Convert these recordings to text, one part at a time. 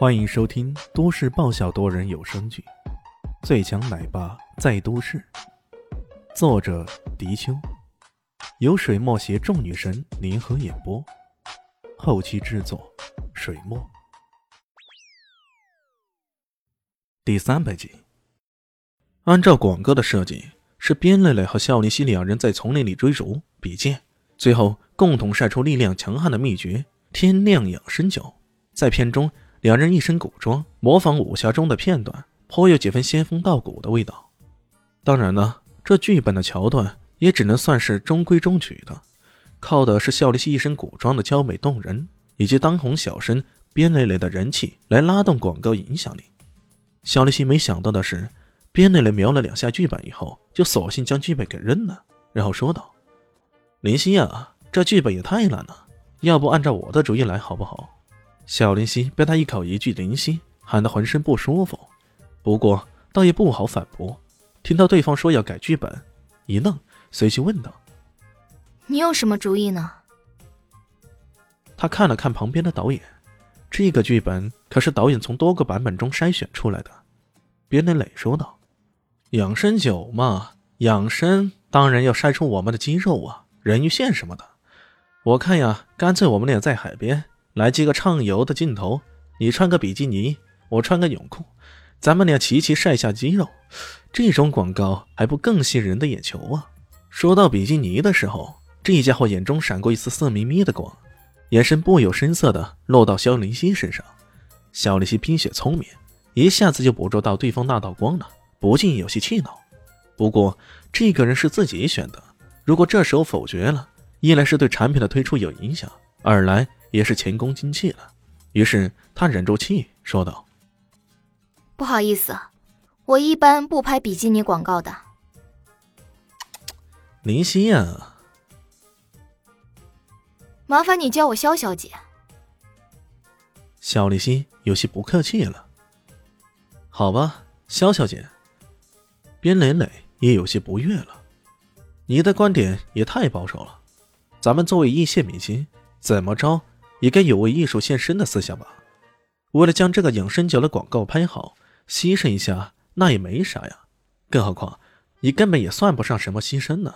欢迎收听都市爆笑多人有声剧《最强奶爸在都市》，作者：迪秋，由水墨携众女神联合演播，后期制作：水墨。第三百集，按照广告的设计，是边蕾蕾和肖林熙两人在丛林里追逐比剑，最后共同晒出力量强悍的秘诀——天亮养生酒。在片中。两人一身古装，模仿武侠中的片段，颇有几分仙风道骨的味道。当然了，这剧本的桥段也只能算是中规中矩的，靠的是笑丽西一身古装的娇美动人，以及当红小生边蕾蕾的人气来拉动广告影响力。肖丽西没想到的是，边蕾蕾瞄了两下剧本以后，就索性将剧本给扔了，然后说道：“林夕啊，这剧本也太烂了，要不按照我的主意来好不好？”小林夕被他一口一句“林夕”喊得浑身不舒服，不过倒也不好反驳。听到对方说要改剧本，一愣，随即问道：“你有什么主意呢？”他看了看旁边的导演，这个剧本可是导演从多个版本中筛选出来的。边磊磊说道：“养生酒嘛，养生当然要晒出我们的肌肉啊，人鱼线什么的。我看呀，干脆我们俩在海边。”来几个畅游的镜头，你穿个比基尼，我穿个泳裤，咱们俩齐齐晒下肌肉，这种广告还不更吸引人的眼球啊！说到比基尼的时候，这家伙眼中闪过一丝色眯眯的光，眼神不有声色的落到肖林熙身上。肖林熙冰雪聪明，一下子就捕捉到对方那道光了，不禁有些气恼。不过这个人是自己选的，如果这时候否决了，一来是对产品的推出有影响，二来……也是前功尽弃了，于是他忍住气说道：“不好意思，我一般不拍比基尼广告的。”林夕呀，麻烦你叫我肖小姐。肖立新有些不客气了。好吧，肖小姐。边磊磊也有些不悦了，你的观点也太保守了。咱们作为一线明星，怎么着？也该有为艺术献身的思想吧。为了将这个养生角的广告拍好，牺牲一下那也没啥呀。更何况，你根本也算不上什么牺牲呢。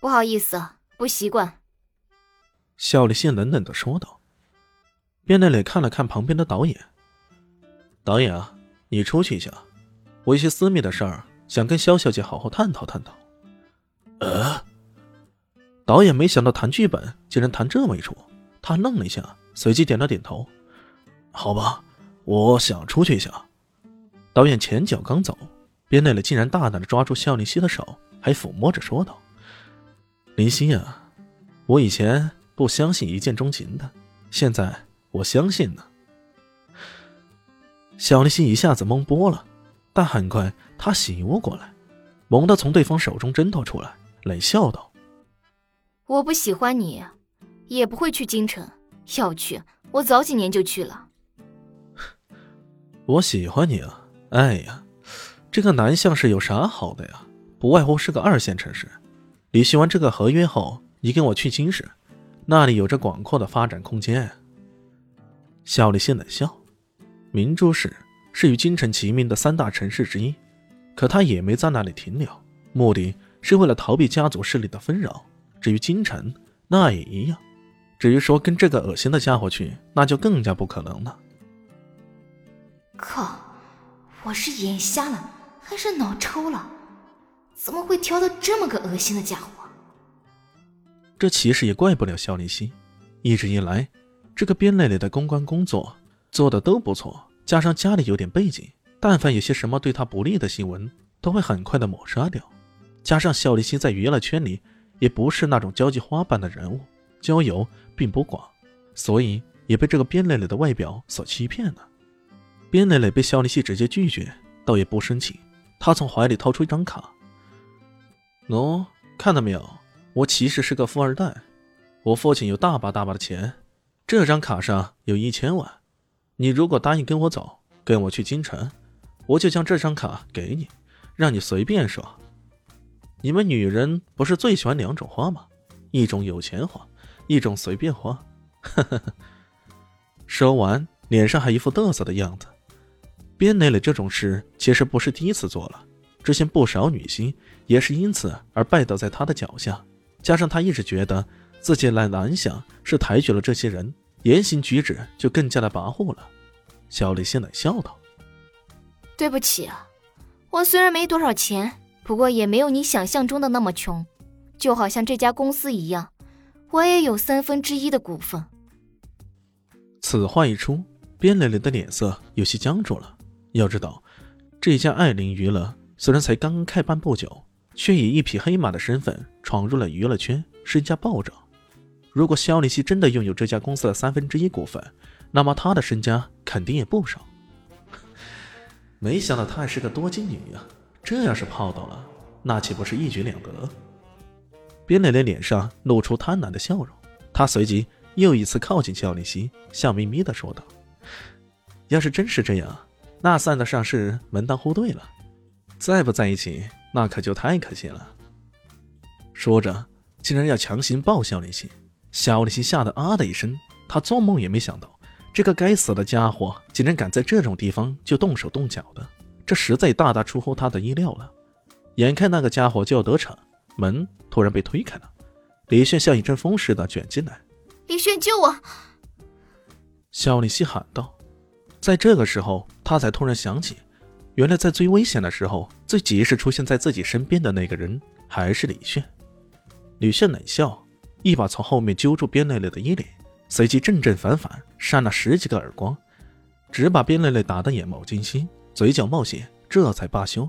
不好意思，不习惯。肖立新冷冷的说道。边磊磊看了看旁边的导演，导演啊，你出去一下，我一些私密的事儿想跟肖小姐好好探讨探讨。呃，导演没想到谈剧本竟然谈这么一出。他愣了一下，随即点了点头：“好吧，我想出去一下。”导演前脚刚走，边磊磊竟然大胆的抓住肖林熙的手，还抚摸着说道：“林夕啊，我以前不相信一见钟情的，现在我相信了。”肖林熙一下子懵波了，但很快他醒悟过来，猛地从对方手中挣脱出来，冷笑道：“我不喜欢你。”也不会去京城，要去我早几年就去了。我喜欢你啊！哎呀，这个南向市有啥好的呀？不外乎是个二线城市。履行完这个合约后，你跟我去京市，那里有着广阔的发展空间。肖立新冷笑，明珠市是与京城齐名的三大城市之一，可他也没在那里停留，目的是为了逃避家族势力的纷扰。至于京城，那也一样。至于说跟这个恶心的家伙去，那就更加不可能了。靠！我是眼瞎了还是脑抽了？怎么会挑到这么个恶心的家伙？这其实也怪不了肖林熙，一直以来，这个边蕾蕾的公关工作做的都不错，加上家里有点背景，但凡有些什么对他不利的新闻，都会很快的抹杀掉。加上肖林熙在娱乐圈里也不是那种交际花般的人物。交友并不广，所以也被这个边蕾蕾的外表所欺骗了。边蕾蕾被肖立熙直接拒绝，倒也不生气。他从怀里掏出一张卡：“喏，看到没有？我其实是个富二代，我父亲有大把大把的钱。这张卡上有一千万，你如果答应跟我走，跟我去京城，我就将这张卡给你，让你随便耍。你们女人不是最喜欢两种花吗？一种有钱花。”一种随便花，说完，脸上还一副嘚瑟的样子。边蕾蕾这种事其实不是第一次做了，之前不少女星也是因此而拜倒在他的脚下。加上他一直觉得自己来南想是抬举了这些人，言行举止就更加的跋扈了。肖丽心冷笑道：“对不起啊，我虽然没多少钱，不过也没有你想象中的那么穷。就好像这家公司一样，我也有三分之一的股份。”此话一出，边磊磊的脸色有些僵住了。要知道，这家艾琳娱乐虽然才刚刚开办不久，却以一匹黑马的身份闯入了娱乐圈，身价暴涨。如果肖立希真的拥有这家公司的三分之一股份，那么他的身家肯定也不少。没想到她还是个多金女呀！这要是泡到了，那岂不是一举两得？边磊磊脸上露出贪婪的笑容，他随即又一次靠近肖立希，笑眯眯的说道：“要是真是这样……”那算得上是门当户对了，再不在一起，那可就太可惜了。说着，竟然要强行抱肖立新，肖立新吓得啊的一声，他做梦也没想到，这个该死的家伙竟然敢在这种地方就动手动脚的，这实在大大出乎他的意料了。眼看那个家伙就要得逞，门突然被推开了，李炫像一阵风似的卷进来。李炫，救我！肖丽西喊道。在这个时候，他才突然想起，原来在最危险的时候，最及时出现在自己身边的那个人还是李炫。李炫冷笑，一把从后面揪住边蕾蕾的衣领，随即正正反反扇了十几个耳光，只把边蕾蕾打得眼冒金星，嘴角冒血，这才罢休。